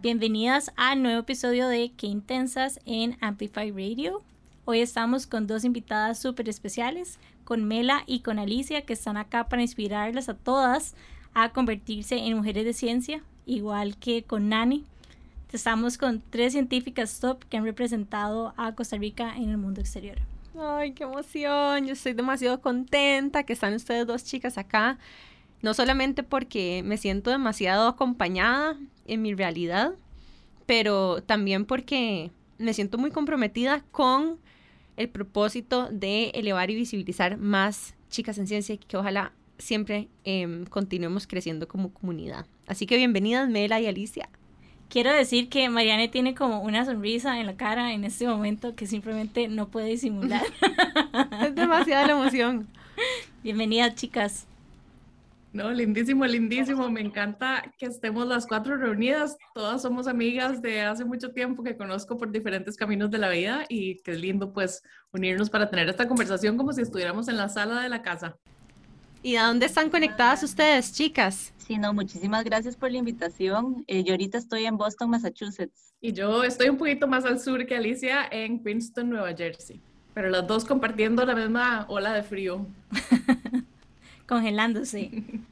Bienvenidas al nuevo episodio de Qué Intensas en Amplify Radio. Hoy estamos con dos invitadas súper especiales, con Mela y con Alicia, que están acá para inspirarlas a todas a convertirse en mujeres de ciencia, igual que con Nani. Estamos con tres científicas top que han representado a Costa Rica en el mundo exterior. Ay, qué emoción. Yo estoy demasiado contenta que están ustedes dos chicas acá. No solamente porque me siento demasiado acompañada en mi realidad, pero también porque me siento muy comprometida con el propósito de elevar y visibilizar más chicas en ciencia y que ojalá siempre em, continuemos creciendo como comunidad. Así que bienvenidas Mela y Alicia. Quiero decir que Mariane tiene como una sonrisa en la cara en este momento que simplemente no puede disimular. es demasiada la emoción. Bienvenidas chicas. No, lindísimo, lindísimo. Me encanta que estemos las cuatro reunidas. Todas somos amigas de hace mucho tiempo que conozco por diferentes caminos de la vida y qué lindo pues unirnos para tener esta conversación como si estuviéramos en la sala de la casa. ¿Y a dónde están conectadas ustedes, chicas? Sí, no, muchísimas gracias por la invitación. Eh, yo ahorita estoy en Boston, Massachusetts. Y yo estoy un poquito más al sur que Alicia en Princeton, Nueva Jersey. Pero las dos compartiendo la misma ola de frío. congelándose.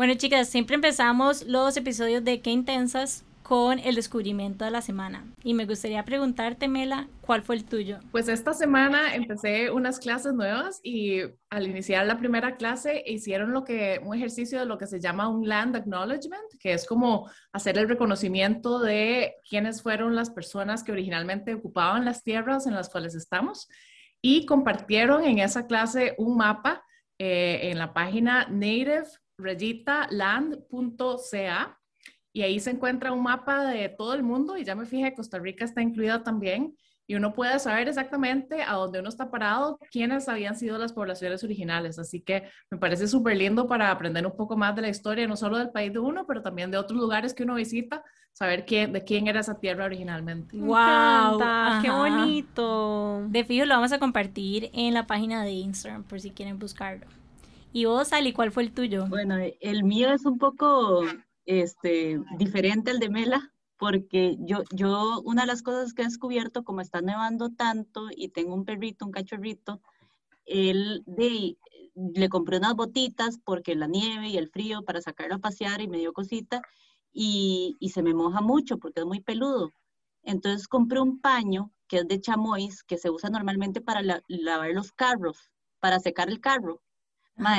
Bueno, chicas, siempre empezamos los episodios de Qué Intensas con el descubrimiento de la semana. Y me gustaría preguntarte, Mela, ¿cuál fue el tuyo? Pues esta semana empecé unas clases nuevas y al iniciar la primera clase hicieron lo que, un ejercicio de lo que se llama un land acknowledgement, que es como hacer el reconocimiento de quiénes fueron las personas que originalmente ocupaban las tierras en las cuales estamos. Y compartieron en esa clase un mapa eh, en la página nativerayitaland.ca y ahí se encuentra un mapa de todo el mundo y ya me fijé, Costa Rica está incluida también y uno puede saber exactamente a dónde uno está parado, quiénes habían sido las poblaciones originales. Así que me parece súper lindo para aprender un poco más de la historia, no solo del país de uno, pero también de otros lugares que uno visita, saber quién, de quién era esa tierra originalmente. ¡Wow! ¡Qué bonito! De fijo lo vamos a compartir en la página de Instagram por si quieren buscarlo. ¿Y vos, Ali, cuál fue el tuyo? Bueno, el mío es un poco este, diferente al de Mela, porque yo, yo, una de las cosas que he descubierto, como está nevando tanto y tengo un perrito, un cachorrito, él de, le compré unas botitas porque la nieve y el frío para sacarlo a pasear y me dio cosita y, y se me moja mucho porque es muy peludo. Entonces compré un paño que es de chamois que se usa normalmente para lavar los carros, para secar el carro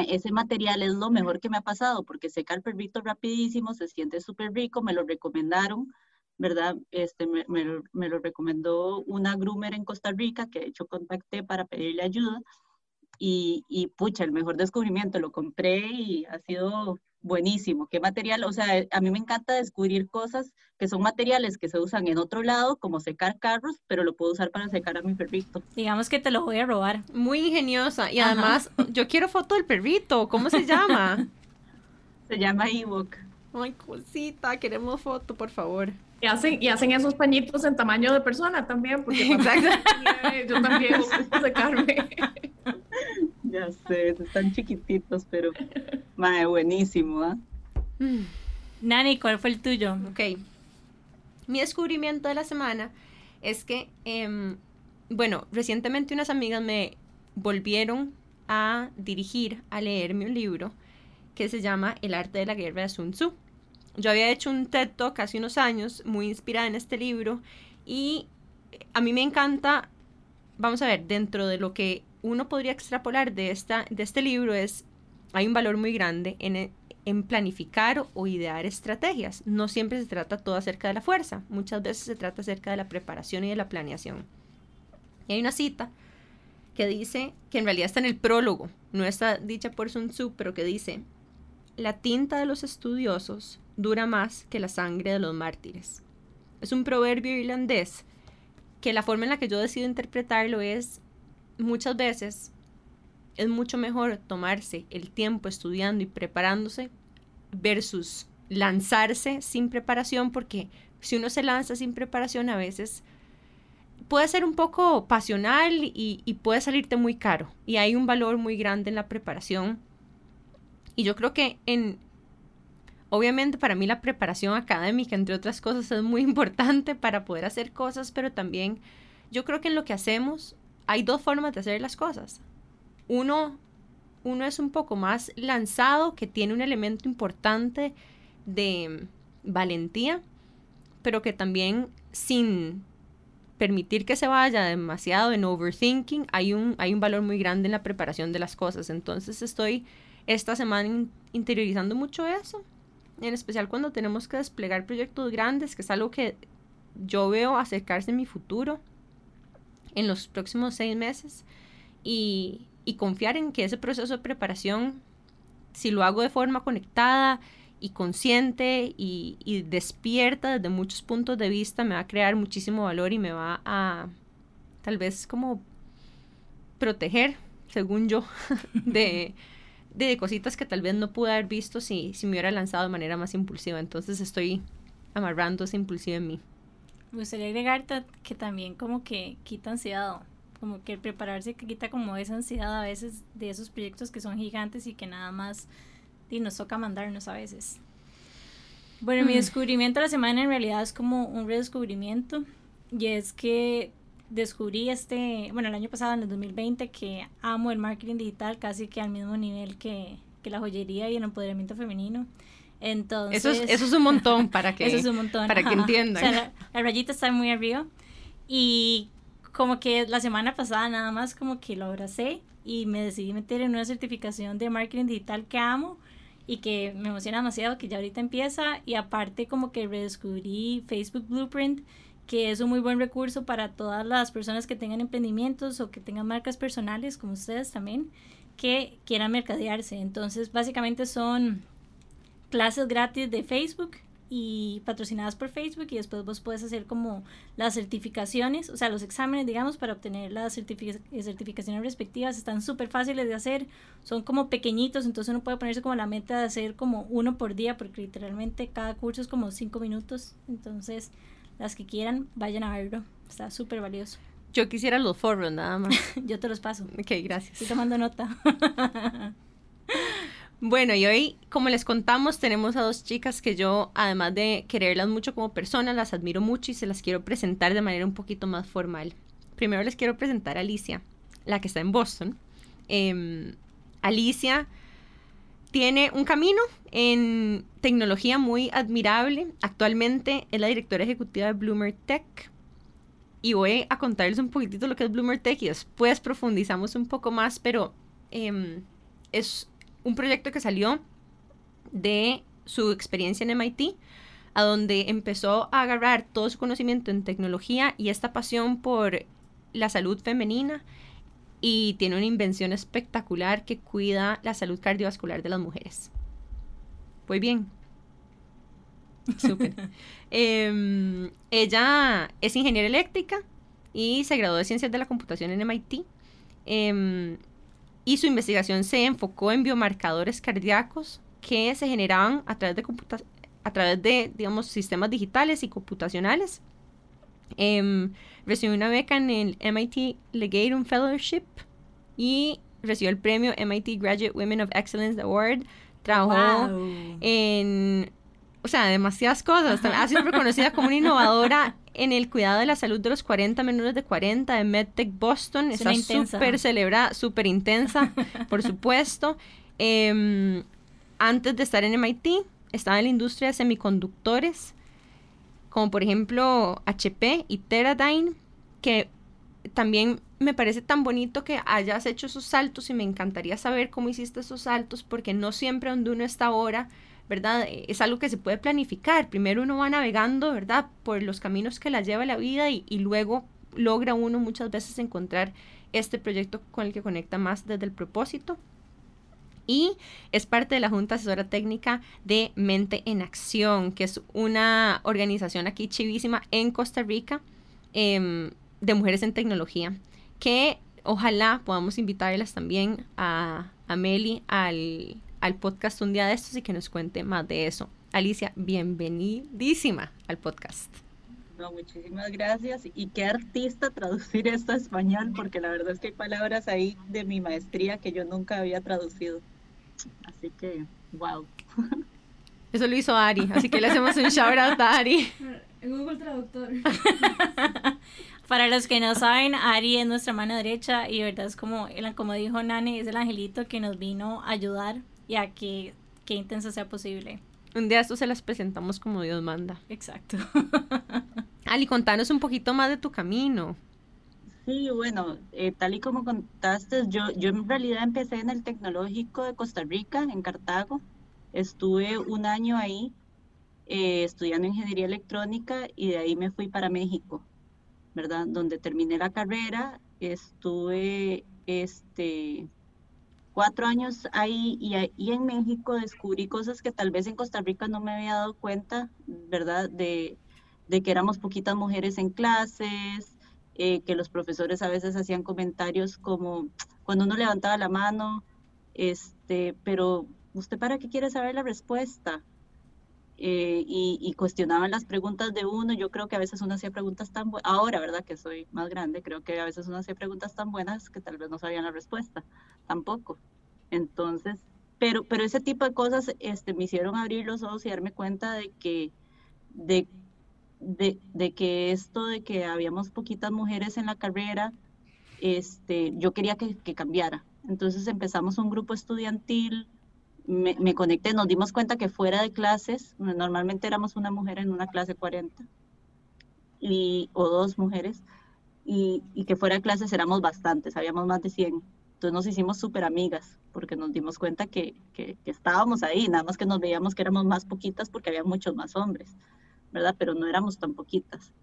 ese material es lo mejor que me ha pasado porque seca el perrito rapidísimo, se siente súper rico, me lo recomendaron, ¿verdad? Este, me, me, lo, recomendó una groomer en Costa Rica que de hecho contacté para pedirle ayuda y, y pucha, el mejor descubrimiento, lo compré y ha sido buenísimo. ¿Qué material? O sea, a mí me encanta descubrir cosas que son materiales que se usan en otro lado, como secar carros, pero lo puedo usar para secar a mi perrito. Digamos que te lo voy a robar. Muy ingeniosa. Y además, yo quiero foto del perrito. ¿Cómo se llama? se llama Ewok. Ay, cosita, queremos foto, por favor. Y hacen, y hacen esos pañitos en tamaño de persona también, porque yo también gusto secarme. Ya sé, están chiquititos, pero madre, buenísimo, ¿ah? Nani, ¿cuál fue el tuyo? Ok. Mi descubrimiento de la semana es que, em, bueno, recientemente unas amigas me volvieron a dirigir a leerme un libro que se llama El arte de la guerra de Sun Tzu. Yo había hecho un TED Talk hace unos años muy inspirada en este libro y a mí me encanta, vamos a ver, dentro de lo que uno podría extrapolar de, esta, de este libro es, hay un valor muy grande en, en planificar o idear estrategias. No siempre se trata todo acerca de la fuerza, muchas veces se trata acerca de la preparación y de la planeación. Y hay una cita que dice, que en realidad está en el prólogo, no está dicha por Sun Tzu, pero que dice, la tinta de los estudiosos dura más que la sangre de los mártires. Es un proverbio irlandés que la forma en la que yo decido interpretarlo es muchas veces es mucho mejor tomarse el tiempo estudiando y preparándose versus lanzarse sin preparación, porque si uno se lanza sin preparación a veces puede ser un poco pasional y, y, puede salirte muy caro. Y hay un valor muy grande en la preparación. Y yo creo que en... Obviamente para mí la preparación académica, entre otras cosas, es muy importante para poder hacer cosas, pero también yo creo que en lo que hacemos hay dos formas de hacer las cosas. Uno, uno es un poco más lanzado, que tiene un elemento importante de valentía, pero que también sin permitir que se vaya demasiado en overthinking, hay un, hay un valor muy grande en la preparación de las cosas. Entonces estoy esta semana interiorizando mucho eso, en especial cuando tenemos que desplegar proyectos grandes, que es algo que yo veo acercarse en mi futuro, en los próximos seis meses, y, y confiar en que ese proceso de preparación, si lo hago de forma conectada, y consciente y, despierta desde muchos puntos de vista me va a crear muchísimo valor y me va a tal vez como proteger, según yo, de, de cositas que tal vez no pude haber visto si, si me hubiera lanzado de manera más impulsiva. Entonces estoy amarrando esa impulsiva en mí. Me gustaría agregar que también como que quita ansiedad, como que el prepararse que quita como esa ansiedad a veces de esos proyectos que son gigantes y que nada más y nos toca mandarnos a veces. Bueno, mi mm. descubrimiento de la semana en realidad es como un redescubrimiento y es que descubrí este, bueno, el año pasado, en el 2020, que amo el marketing digital casi que al mismo nivel que, que la joyería y el empoderamiento femenino. Entonces, eso es, eso es un montón para que, eso es un montón, para que entiendan. O sea, la, rayita está muy arriba y como que la semana pasada nada más como que lo abracé y me decidí meter en una certificación de marketing digital que amo y que me emociona demasiado que ya ahorita empieza y aparte como que redescubrí Facebook Blueprint que es un muy buen recurso para todas las personas que tengan emprendimientos o que tengan marcas personales como ustedes también que quieran mercadearse entonces básicamente son clases gratis de Facebook y patrocinadas por Facebook y después vos puedes hacer como las certificaciones, o sea, los exámenes, digamos, para obtener las certificaciones respectivas. Están súper fáciles de hacer, son como pequeñitos, entonces uno puede ponerse como la meta de hacer como uno por día, porque literalmente cada curso es como cinco minutos. Entonces, las que quieran, vayan a verlo. Está súper valioso. Yo quisiera los foros nada más. Yo te los paso. Ok, gracias. Estoy tomando nota. Bueno, y hoy, como les contamos, tenemos a dos chicas que yo, además de quererlas mucho como personas, las admiro mucho y se las quiero presentar de manera un poquito más formal. Primero les quiero presentar a Alicia, la que está en Boston. Em, Alicia tiene un camino en tecnología muy admirable. Actualmente es la directora ejecutiva de Bloomer Tech. Y voy a contarles un poquitito lo que es Bloomer Tech y después profundizamos un poco más, pero em, es un proyecto que salió de su experiencia en MIT, a donde empezó a agarrar todo su conocimiento en tecnología y esta pasión por la salud femenina y tiene una invención espectacular que cuida la salud cardiovascular de las mujeres. Muy bien. Súper. Em, ella es ingeniera eléctrica y se graduó de Ciencias de la Computación en MIT. Em, y su investigación se enfocó en biomarcadores cardíacos que se generaban a través de, a través de digamos, sistemas digitales y computacionales. Em, recibió una beca en el MIT Legatum Fellowship y recibió el premio MIT Graduate Women of Excellence Award. Trabajó en, o sea, demasiadas cosas. Ha sido reconocida como una innovadora en el cuidado de la salud de los 40 menores de 40 de MedTech Boston. Está súper celebrada, súper intensa, por supuesto. Em, antes de estar en MIT, estaba en la industria de semiconductores, como por ejemplo HP y Teradyne, que también me parece tan bonito que hayas hecho esos saltos y me encantaría saber cómo hiciste esos saltos, porque no siempre donde uno está ahora ¿verdad? Es algo que se puede planificar. Primero uno va navegando, ¿verdad? Por los caminos que la lleva la vida y, luego logra uno muchas veces encontrar este proyecto con el que conecta más desde el propósito. Y es parte de la Junta Asesora Técnica de Mente en Acción, que es una organización aquí chivísima en Costa Rica em, de mujeres en tecnología, que ojalá podamos invitarlas también a, a Meli al, al podcast un día de estos y que nos cuente más de eso. Alicia, bienvenidísima al podcast. Muchísimas gracias. Y qué artista traducir esto a español, porque la verdad es que hay palabras ahí de mi maestría que yo nunca había traducido. Así que, wow. Eso lo hizo Ari, así que le hacemos un shout out a Ari. En Google Traductor. Para los que no saben, Ari es nuestra mano derecha y verdad es como, como dijo Nani, es el angelito que nos vino a ayudar y a que, que intenso sea posible. Un día esto se las presentamos como Dios manda. Exacto. Ali, contanos un poquito más de tu camino. Sí, bueno, eh, tal y como contaste, yo, yo en realidad empecé en el Tecnológico de Costa Rica, en Cartago. Estuve un año ahí eh, estudiando ingeniería electrónica y de ahí me fui para México, ¿verdad? Donde terminé la carrera, estuve este, cuatro años ahí y, y en México descubrí cosas que tal vez en Costa Rica no me había dado cuenta, ¿verdad? De, de que éramos poquitas mujeres en clases, eh, que los profesores a veces hacían comentarios como cuando uno levantaba la mano, este, pero ¿usted para qué quiere saber la respuesta? Eh, y, cuestionaban las preguntas de uno. Yo creo que a veces uno hacía preguntas tan buenas, ahora, ¿verdad? Que soy más grande, creo que a veces uno hacía preguntas tan buenas que tal vez no sabían la respuesta, tampoco. Entonces, pero, pero ese tipo de cosas este, me hicieron abrir los ojos y darme cuenta de que, de, de, de que esto de que habíamos poquitas mujeres en la carrera, este, yo quería que, que cambiara. Entonces empezamos un grupo estudiantil, me, conecté, nos dimos cuenta que fuera de clases, normalmente éramos una mujer en una clase 40 y, o dos mujeres, y, que fuera de clases éramos bastantes, habíamos más de 100. Entonces nos hicimos súper amigas porque nos dimos cuenta que, que, estábamos ahí, nada más que nos veíamos que éramos más poquitas porque había muchos más hombres, ¿verdad? Pero no éramos tan poquitas.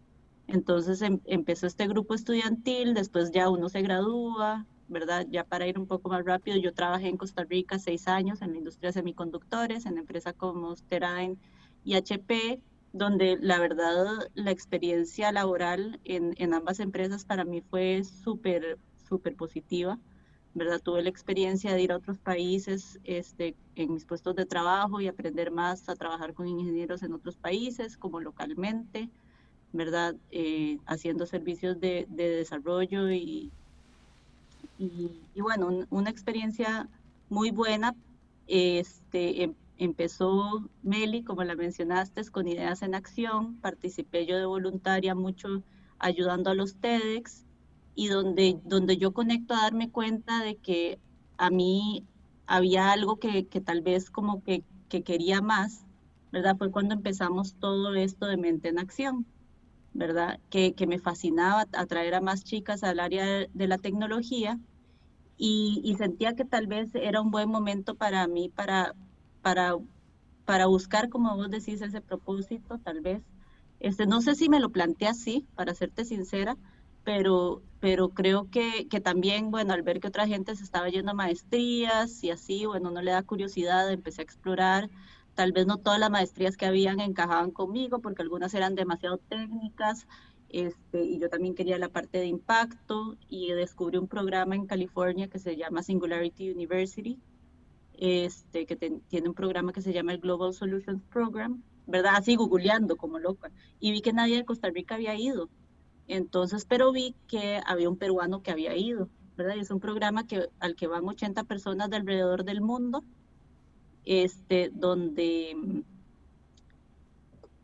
Entonces em, empezó este grupo estudiantil, después ya uno se gradúa, ¿verdad? Ya para ir un poco más rápido, yo trabajé en Costa Rica seis años en la industria de semiconductores, en empresas como Sterain y HP, donde la verdad la experiencia laboral en, en ambas empresas para mí fue súper, súper positiva. ¿Verdad? Tuve la experiencia de ir a otros países este, en mis puestos de trabajo y aprender más a trabajar con ingenieros en otros países, como localmente, ¿verdad? Eh, haciendo servicios de, de desarrollo y, y, bueno, una experiencia muy buena. Este, em, empezó Meli, como la mencionaste, con Ideas en Acción. Participé yo de voluntaria mucho ayudando a los TEDx y donde, donde yo conecto a darme cuenta de que a mí había algo que, que tal vez como que, que, quería más, ¿verdad? Fue cuando empezamos todo esto de mente en acción, ¿verdad? Que, que me fascinaba atraer a más chicas al área de la tecnología y, sentía que tal vez era un buen momento para mí para, para, para buscar, como vos decís, ese propósito, tal vez. Este, no sé si me lo planteé así, para serte sincera, pero, pero creo que, que, también, bueno, al ver que otra gente se estaba yendo a maestrías y así, bueno, no le da curiosidad, empecé a explorar. Tal vez no todas las maestrías que habían encajaban conmigo, porque algunas eran demasiado técnicas, este, y yo también quería la parte de impacto y descubrí un programa en California que se llama Singularity University, este, que tiene un programa que se llama el Global Solutions Program, ¿verdad? Así googleando como loca. Y vi que nadie de Costa Rica había ido. Entonces, pero vi que había un peruano que había ido, ¿verdad? Y es un programa que, al que van 80 personas de alrededor del mundo, este, donde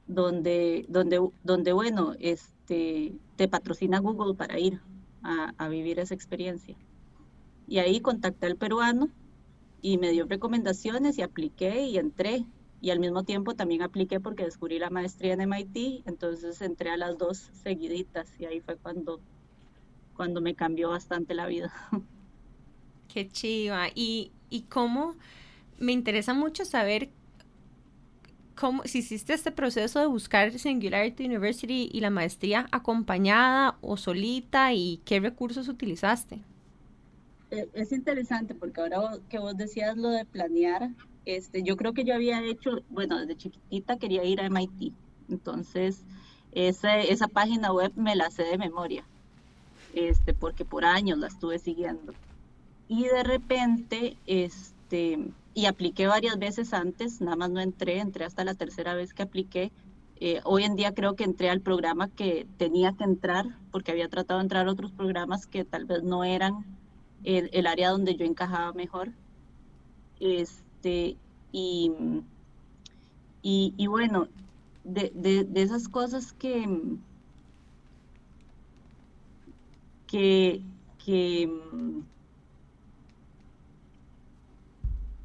donde, donde, donde bueno, es, te, patrocina Google para ir a, vivir esa experiencia. Y ahí contacté al peruano y me dio recomendaciones y apliqué y entré. Y al mismo tiempo también apliqué porque descubrí la maestría en MIT, entonces entré a las dos seguiditas y ahí fue cuando, cuando me cambió bastante la vida. Qué chiva. Y, y cómo me interesa mucho saber cómo, si hiciste este proceso de buscar Singularity University y la maestría acompañada o solita y qué recursos utilizaste. Eh, es interesante porque ahora que vos decías lo de planear, este, yo creo que yo había hecho, bueno, desde chiquitita quería ir a MIT, entonces esa, esa página web me la sé de memoria. este, porque por años la estuve siguiendo. Y de repente, este, y apliqué varias veces antes, nada más no entré, entré hasta la tercera vez que apliqué. Eh, hoy en día creo que entré al programa que tenía que entrar, porque había tratado de entrar a otros programas que tal vez no eran el, el área donde yo encajaba mejor. Este, y, y, bueno, de, de, de, esas cosas que, que, que,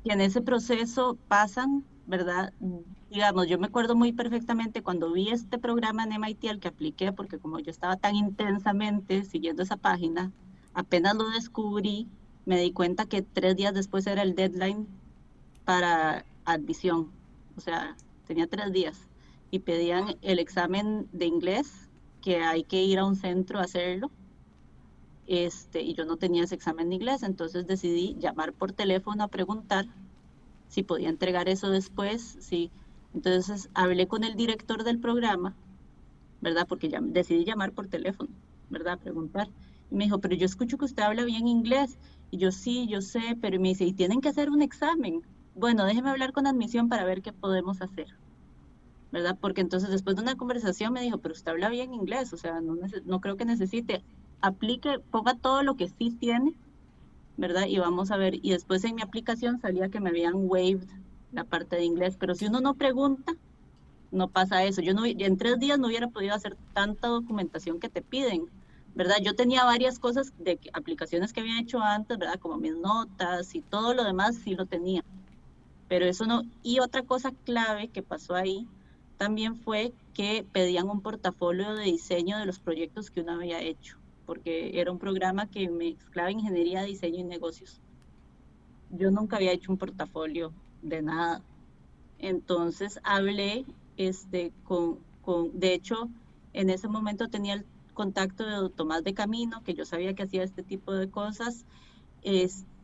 que en ese proceso pasan, ¿verdad? Digamos, yo me acuerdo muy perfectamente cuando vi este programa en MIT al que apliqué, porque como yo estaba tan intensamente siguiendo esa página, apenas lo descubrí, me di cuenta que tres días después era el deadline para admisión. O sea, tenía tres días y pedían el examen de inglés, que hay que ir a un centro a hacerlo. Este, y yo no tenía ese examen de inglés, entonces decidí llamar por teléfono a preguntar si podía entregar eso después. Sí. Entonces hablé con el director del programa, ¿verdad? Porque ya decidí llamar por teléfono, ¿verdad? A preguntar. Y me dijo, pero yo escucho que usted habla bien inglés. Y yo sí, yo sé, pero me dice, y tienen que hacer un examen. Bueno, déjeme hablar con admisión para ver qué podemos hacer. ¿Verdad? Porque entonces después de una conversación me dijo, pero usted habla bien inglés, o sea, no, no creo que necesite. Aplique, ponga todo lo que sí tiene, ¿verdad? Y vamos a ver. Y después en mi aplicación salía que me habían waived la parte de inglés, pero si uno no pregunta, no pasa eso. Yo no, en tres días no hubiera podido hacer tanta documentación que te piden, ¿verdad? Yo tenía varias cosas de aplicaciones que había hecho antes, ¿verdad? Como mis notas y todo lo demás sí lo tenía. Pero eso no. Y otra cosa clave que pasó ahí también fue que pedían un portafolio de diseño de los proyectos que uno había hecho, porque era un programa que mezclaba ingeniería, diseño y negocios. Yo nunca había hecho un portafolio de nada. Entonces hablé este, con, con, de hecho, en ese momento tenía el contacto de Tomás de Camino, que yo sabía que hacía este tipo de cosas,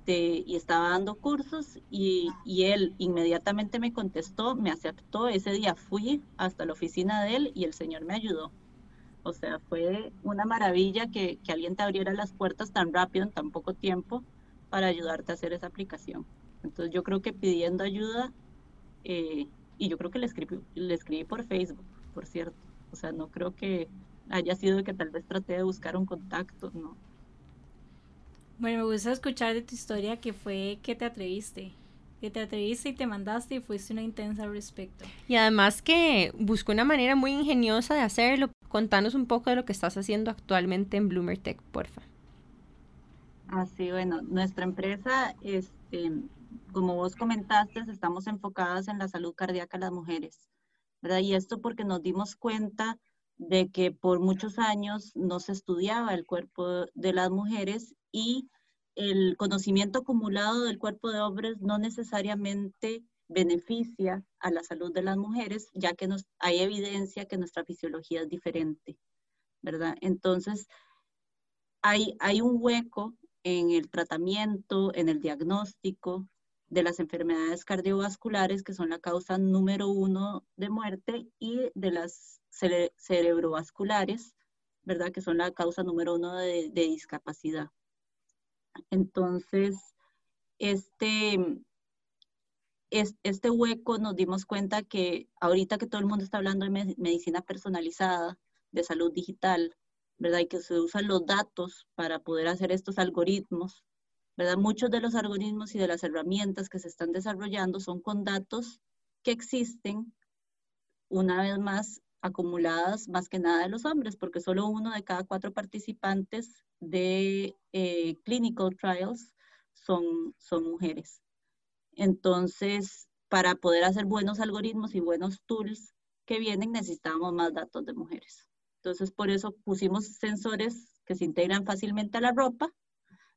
este, y estaba dando cursos, y, y, él inmediatamente me contestó, me aceptó, ese día fui hasta la oficina de él y el señor me ayudó. O sea, fue una maravilla que, que alguien te abriera las puertas tan rápido, en tan poco tiempo, para ayudarte a hacer esa aplicación. Entonces yo creo que pidiendo ayuda, eh, y yo creo que le escribí, le escribí por Facebook, por cierto. O sea, no creo que haya sido que tal vez traté de buscar un contacto, ¿no? Bueno, me gusta escuchar de tu historia que fue que te atreviste, que te atreviste y te mandaste y fuiste una intensa al respecto. Y además que buscó una manera muy ingeniosa de hacerlo. Contanos un poco de lo que estás haciendo actualmente en Bloomer Tech, porfa. Así, bueno, nuestra empresa, este, como vos comentaste, estamos enfocadas en la salud cardíaca de las mujeres, ¿verdad? Y esto porque nos dimos cuenta de que por muchos años no se estudiaba el cuerpo de las mujeres y el conocimiento acumulado del cuerpo de hombres no necesariamente beneficia a la salud de las mujeres, ya que nos, hay evidencia que nuestra fisiología es diferente, ¿verdad? Entonces, hay, hay un hueco en el tratamiento, en el diagnóstico de las enfermedades cardiovasculares, que son la causa número uno de muerte, y de las cere cerebrovasculares, ¿verdad? Que son la causa número uno de, de discapacidad. Entonces, este, es, este hueco nos dimos cuenta que ahorita que todo el mundo está hablando de medicina personalizada, de salud digital, ¿verdad? Y que se usan los datos para poder hacer estos algoritmos, ¿verdad? Muchos de los algoritmos y de las herramientas que se están desarrollando son con datos que existen, una vez más, acumuladas más que nada de los hombres, porque solo uno de cada cuatro participantes de eh, clinical trials son, son mujeres. Entonces, para poder hacer buenos algoritmos y buenos tools que vienen, necesitamos más datos de mujeres. Entonces, por eso pusimos sensores que se integran fácilmente a la ropa,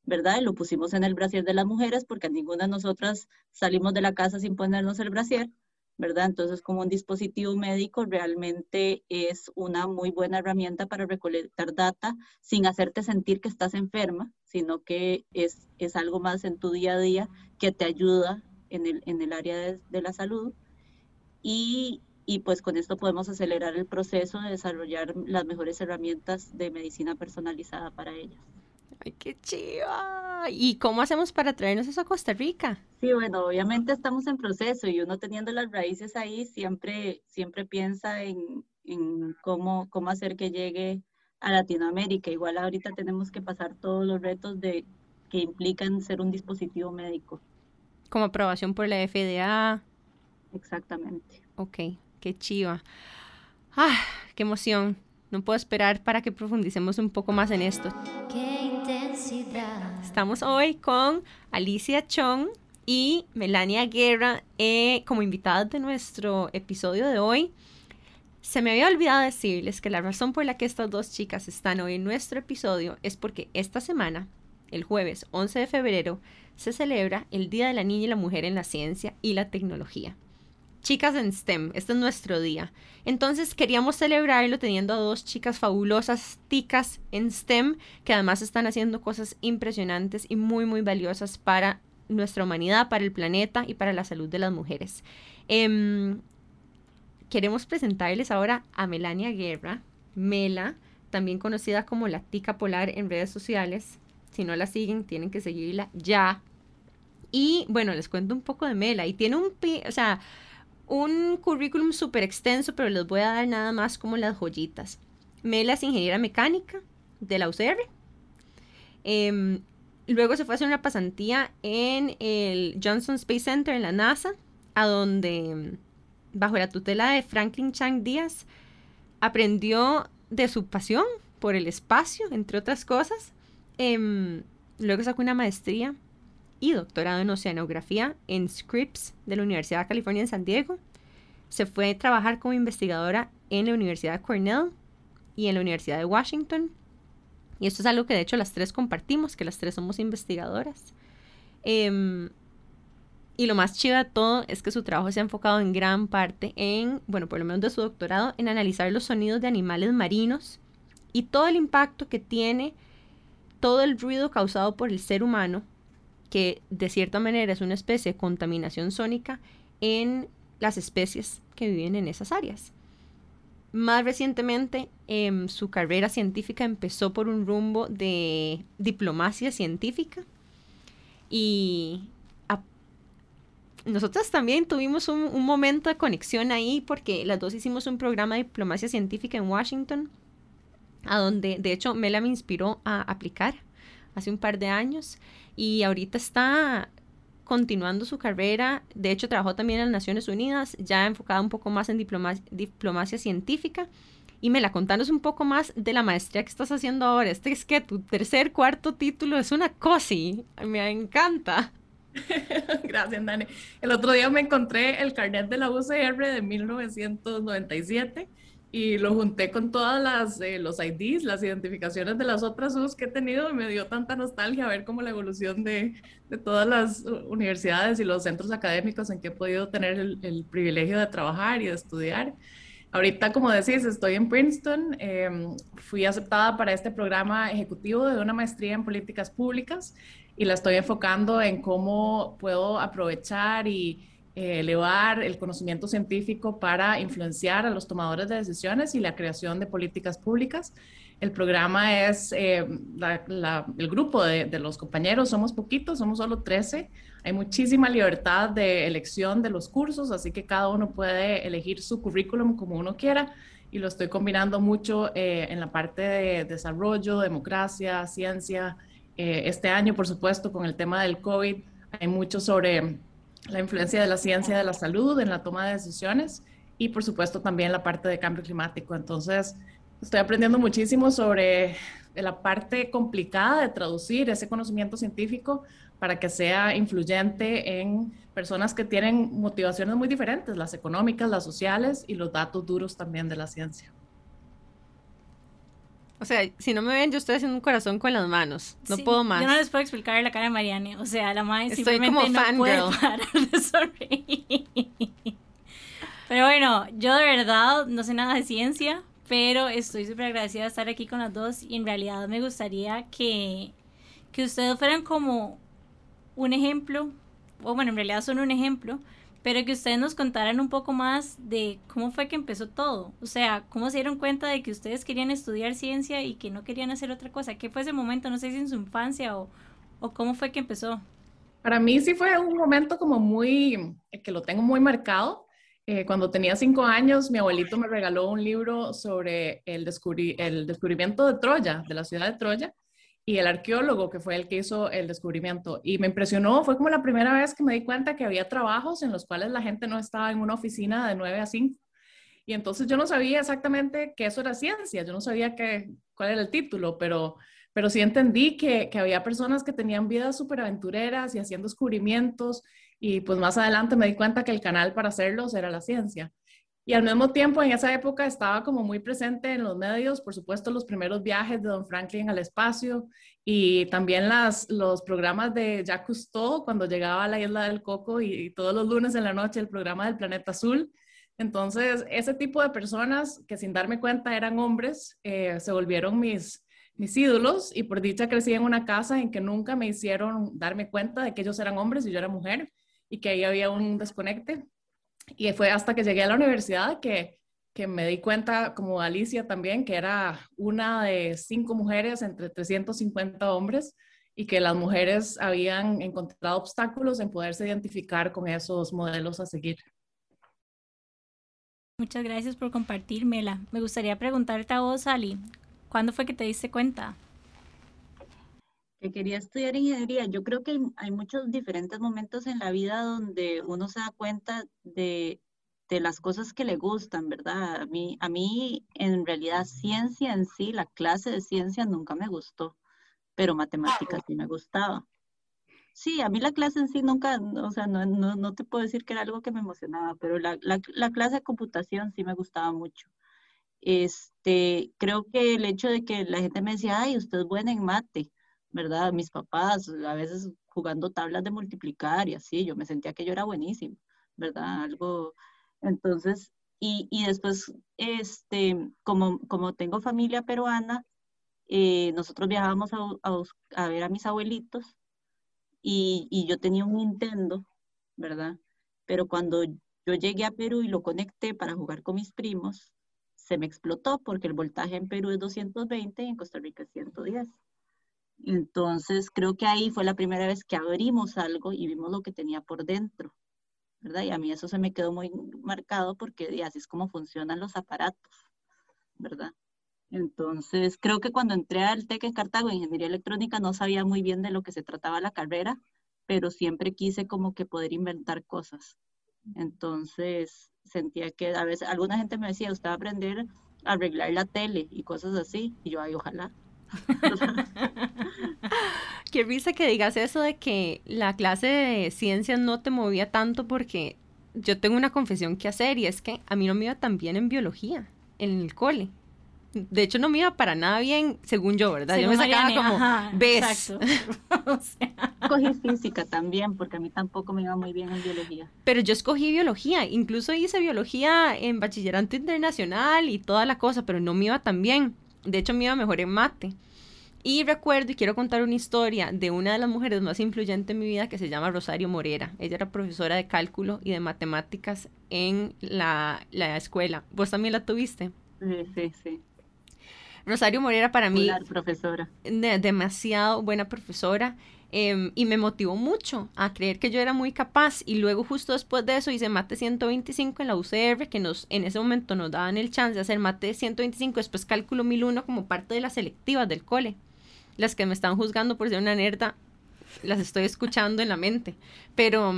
¿verdad? Y lo pusimos en el brasier de las mujeres porque ninguna de nosotras salimos de la casa sin ponernos el brasier, Entonces, como un dispositivo médico, realmente es una muy buena herramienta para recolectar data sin hacerte sentir que estás enferma, sino que es, es algo más en tu día a día que te ayuda en el, en el área de, de la salud. Y y pues con esto podemos acelerar el proceso de desarrollar las mejores herramientas de medicina personalizada para ellas. ¡Ay, qué chiva! ¿Y cómo hacemos para traernos eso a Costa Rica? Sí, bueno, obviamente estamos en proceso y uno teniendo las raíces ahí siempre, siempre piensa en, en cómo, cómo hacer que llegue a Latinoamérica. Igual ahorita tenemos que pasar todos los retos de, que implican ser un dispositivo médico. Como aprobación por la FDA. Exactamente. Ok, qué chiva. Ah, qué emoción. No puedo esperar para que profundicemos un poco más en esto. ¡Qué Estamos hoy con Alicia Chong y Melania Guerra eh, como invitadas de nuestro episodio de hoy. Se me había olvidado decirles que la razón por la que estas dos chicas están hoy en nuestro episodio es porque esta semana, el jueves 11 de febrero, se celebra el Día de la Niña y la Mujer en la Ciencia y la Tecnología. Chicas en STEM, este es nuestro día. Entonces queríamos celebrarlo teniendo a dos chicas fabulosas, ticas en STEM, que además están haciendo cosas impresionantes y muy, muy valiosas para nuestra humanidad, para el planeta y para la salud de las mujeres. Em, queremos presentarles ahora a Melania Guerra, Mela, también conocida como la tica polar en redes sociales. Si no la siguen, tienen que seguirla ya. Y bueno, les cuento un poco de Mela. Y tiene un, o sea, un currículum súper extenso, pero les voy a dar nada más como las joyitas. Mela es ingeniera mecánica de la UCR. Em, luego se fue a hacer una pasantía en el Johnson Space Center en la NASA, a donde, bajo la tutela de Franklin Chang Díaz, aprendió de su pasión por el espacio, entre otras cosas. Em, luego sacó una maestría y doctorado en oceanografía en Scripps de la Universidad de California en San Diego. Se fue a trabajar como investigadora en la Universidad de Cornell y en la Universidad de Washington. Y esto es algo que de hecho las tres compartimos, que las tres somos investigadoras. Em, y lo más chido de todo es que su trabajo se ha enfocado en gran parte en, bueno, por lo menos de su doctorado, en analizar los sonidos de animales marinos y todo el impacto que tiene todo el ruido causado por el ser humano que de cierta manera es una especie de contaminación sónica en las especies que viven en esas áreas. Más recientemente, em, su carrera científica empezó por un rumbo de diplomacia científica y nosotras también tuvimos un, un, momento de conexión ahí porque las dos hicimos un programa de diplomacia científica en Washington, a donde de hecho Mela me inspiró a aplicar hace un par de años y ahorita está continuando su carrera. De hecho, trabajó también en las Naciones Unidas, ya enfocada un poco más en diplomacia científica. Y me la contanos un poco más de la maestría que estás haciendo ahora. Este es que tu tercer, cuarto título es una cosi. Me encanta. Gracias, Dani. El otro día me encontré el carnet de la UCR de 1997 y lo junté con todas las eh, los IDs, las identificaciones de las otras US que he tenido y me dio tanta nostalgia ver cómo la evolución de, de todas las universidades y los centros académicos en que he podido tener el, el privilegio de trabajar y de estudiar. Ahorita, como decís, estoy en Princeton. Em, fui aceptada para este programa ejecutivo de una maestría en políticas públicas y la estoy enfocando en cómo puedo aprovechar y eh, elevar el conocimiento científico para influenciar a los tomadores de decisiones y la creación de políticas públicas. El programa es, eh, el grupo de, de, los compañeros, somos poquitos, somos solo 13. Hay muchísima libertad de elección de los cursos, así que cada uno puede elegir su currículum como uno quiera y lo estoy combinando mucho eh, en la parte de desarrollo, democracia, ciencia. este año, por supuesto, con el tema del COVID, hay mucho sobre la influencia de la ciencia de la salud en la toma de decisiones y por supuesto también la parte de cambio climático. Entonces, estoy aprendiendo muchísimo sobre la parte complicada de traducir ese conocimiento científico para que sea influyente en personas que tienen motivaciones muy diferentes, las económicas, las sociales y los datos duros también de la ciencia. O sea, si no me ven, yo estoy haciendo un corazón con las manos. No puedo más. Yo no les puedo explicar la cara de Mariane. O sea, la madre simplemente como no puede parar de sonreír. Pero bueno, yo de verdad no sé nada de ciencia, pero estoy súper agradecida de estar aquí con las dos y en realidad me gustaría que, que ustedes fueran como un ejemplo, o bueno, en realidad son un ejemplo pero que ustedes nos contaran un poco más de cómo fue que empezó todo. O sea, cómo se dieron cuenta de que ustedes querían estudiar ciencia y que no querían hacer otra cosa. ¿Qué fue ese momento? No sé si en su infancia o, o cómo fue que empezó. Para mí sí fue un momento como muy, que lo tengo muy marcado. Eh, cuando tenía cinco años, mi abuelito me regaló un libro sobre el, el descubrimiento de Troya, de la ciudad de Troya, y el arqueólogo que fue el que hizo el descubrimiento. Y me impresionó, fue como la primera vez que me di cuenta que había trabajos en los cuales la gente no estaba en una oficina de 9 a 5. Y entonces yo no sabía exactamente que eso era ciencia, yo no sabía que, cuál era el título, pero, pero sí entendí que, que había personas que tenían vidas súper aventureras y hacían descubrimientos y pues más adelante me di cuenta que el canal para hacerlos era la ciencia. Y al mismo tiempo, en esa época estaba como muy presente en los medios, por supuesto, los primeros viajes de Don Franklin al espacio y también las, los programas de Jacques Cousteau cuando llegaba a la isla del Coco y, todos los lunes en la noche el programa del Planeta Azul. Entonces, ese tipo de personas que sin darme cuenta eran hombres, eh, se volvieron mis, mis ídolos y por dicha crecí en una casa en que nunca me hicieron darme cuenta de que ellos eran hombres y yo era mujer y que ahí había un desconecte. Y fue hasta que llegué a la universidad que, que me di cuenta, como Alicia también, que era una de cinco mujeres entre 350 hombres y que las mujeres habían encontrado obstáculos en poderse identificar con esos modelos a seguir. Muchas gracias por compartírmela. Me gustaría preguntarte a vos, Ali, ¿cuándo fue que te diste cuenta? Que quería estudiar ingeniería, yo creo que hay, muchos diferentes momentos en la vida donde uno se da cuenta de, de, las cosas que le gustan, ¿verdad? A mí, a mí, en realidad, ciencia en sí, la clase de ciencia nunca me gustó, pero matemáticas sí me gustaba. Sí, a mí la clase en sí nunca, o sea, no, no, no te puedo decir que era algo que me emocionaba, pero la, la, la clase de computación sí me gustaba mucho. Este, creo que el hecho de que la gente me decía, ay, usted es buena en mate, ¿verdad? Mis papás, a veces jugando tablas de multiplicar y así, yo me sentía que yo era buenísimo, ¿verdad? Algo, entonces, y, y después, este, como, como tengo familia peruana, eh, nosotros viajábamos a, a, ver a mis abuelitos y, y yo tenía un Nintendo, ¿verdad? Pero cuando yo llegué a Perú y lo conecté para jugar con mis primos, se me explotó porque el voltaje en Perú es 220 y en Costa Rica es 110. Entonces, creo que ahí fue la primera vez que abrimos algo y vimos lo que tenía por dentro, ¿verdad? Y a mí eso se me quedó muy marcado porque así es como funcionan los aparatos, ¿verdad? Entonces, creo que cuando entré al TEC en Cartago, Ingeniería Electrónica, no sabía muy bien de lo que se trataba la carrera, pero siempre quise como que poder inventar cosas. Entonces, sentía que a veces alguna gente me decía, usted va a aprender a arreglar la tele y cosas así, y yo, ay, ojalá. Qué risa que digas eso de que la clase de ciencias no te movía tanto porque yo tengo una confesión que hacer y es que a mí no me iba tan bien en biología, en el cole. De hecho, no me iba para nada bien, según yo, ¿verdad? yo me sacaba como, ¿ves? Cogí física también, porque a mí tampoco me iba muy bien en biología. Pero yo escogí biología, incluso hice biología en bachillerato internacional y toda la cosa, pero no me iba tan bien. De hecho, me iba mejor en mate. Y recuerdo y quiero contar una historia de una de las mujeres más influyentes en mi vida que se llama Rosario Morera. Ella era profesora de cálculo y de matemáticas en la, la escuela. ¿Vos también la tuviste? Sí, sí, sí. Rosario Morera para mí... profesora. demasiado buena profesora. Em, y me motivó mucho a creer que yo era muy capaz y luego justo después de eso hice mate 125 en la UCR que nos en ese momento nos daban el chance de hacer mate 125 después cálculo 1001 como parte de las selectivas del cole las que me están juzgando por ser una nerda las estoy escuchando en la mente pero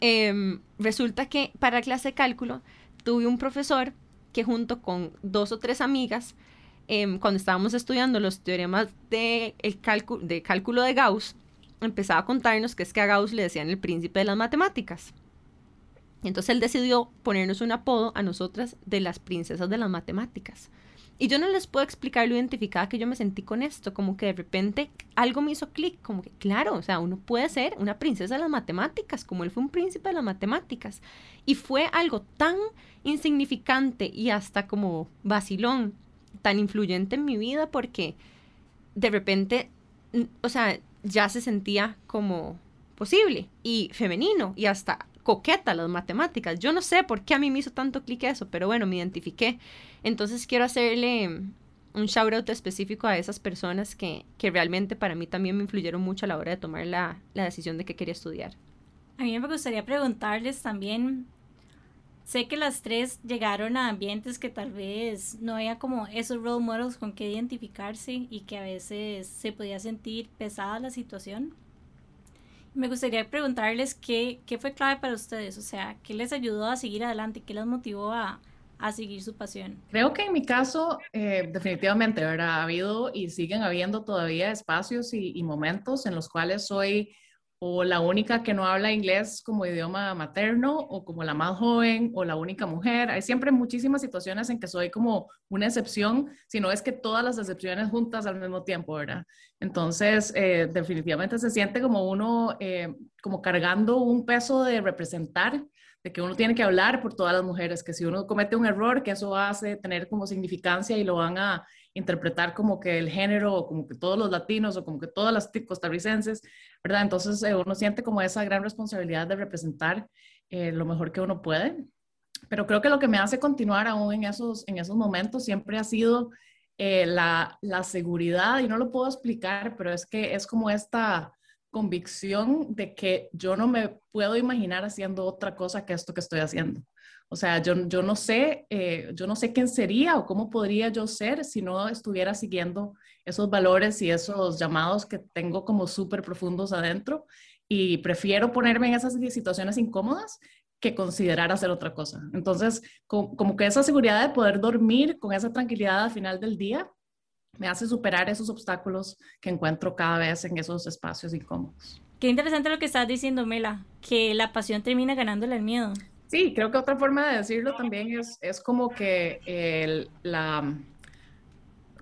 em, resulta que para clase de cálculo tuve un profesor que junto con dos o tres amigas em, cuando estábamos estudiando los teoremas de, el de cálculo de Gauss empezaba a contarnos que es que a Gauss le decían el príncipe de las matemáticas. Entonces él decidió ponernos un apodo a nosotras de las princesas de las matemáticas. Y yo no les puedo explicar lo identificada que yo me sentí con esto, como que de repente algo me hizo clic, como que claro, o sea, uno puede ser una princesa de las matemáticas, como él fue un príncipe de las matemáticas. Y fue algo tan insignificante y hasta como vacilón, tan influyente en mi vida porque de repente, o sea, ya se sentía como posible y femenino y hasta coqueta las matemáticas. Yo no sé por qué a mí me hizo tanto clic eso, pero bueno, me identifiqué. Entonces quiero hacerle un shout out específico a esas personas que, que realmente para mí también me influyeron mucho a la hora de tomar la, la decisión de que quería estudiar. A mí me gustaría preguntarles también, sé que las tres llegaron a ambientes que tal vez no había como esos role models con que identificarse y que a veces se podía sentir pesada la situación. Me gustaría preguntarles qué, qué fue clave para ustedes, o sea, qué les ayudó a seguir adelante, qué les motivó a, a seguir su pasión? Creo que en mi caso, eh, definitivamente, ¿verdad? Ha habido y siguen habiendo todavía espacios y, momentos en los cuales soy o la única que no habla inglés como idioma materno o como la más joven o la única mujer. Hay siempre muchísimas situaciones en que soy como una excepción, si no es que todas las excepciones juntas al mismo tiempo, ¿verdad? Entonces, eh, definitivamente se siente como uno, eh, como cargando un peso de representar de que uno tiene que hablar por todas las mujeres, que si uno comete un error, que eso hace tener como significancia y lo van a interpretar como que el género, o como que todos los latinos, o como que todas las costarricenses, ¿verdad? Entonces eh, uno siente como esa gran responsabilidad de representar eh, lo mejor que uno puede. Pero creo que lo que me hace continuar aún en esos, en esos momentos siempre ha sido eh, la, la seguridad, y no lo puedo explicar, pero es que es como esta convicción de que yo no me puedo imaginar haciendo otra cosa que esto que estoy haciendo. O sea, yo, yo no sé, eh, yo no sé quién sería o cómo podría yo ser si no estuviera siguiendo esos valores y esos llamados que tengo como súper profundos adentro y prefiero ponerme en esas situaciones incómodas que considerar hacer otra cosa. Entonces, como que esa seguridad de poder dormir con esa tranquilidad al final del día me hace superar esos obstáculos que encuentro cada vez en esos espacios incómodos. Qué interesante lo que estás diciendo, Mela, que la pasión termina ganándole el miedo. Sí, creo que otra forma de decirlo también es, es como que el, la,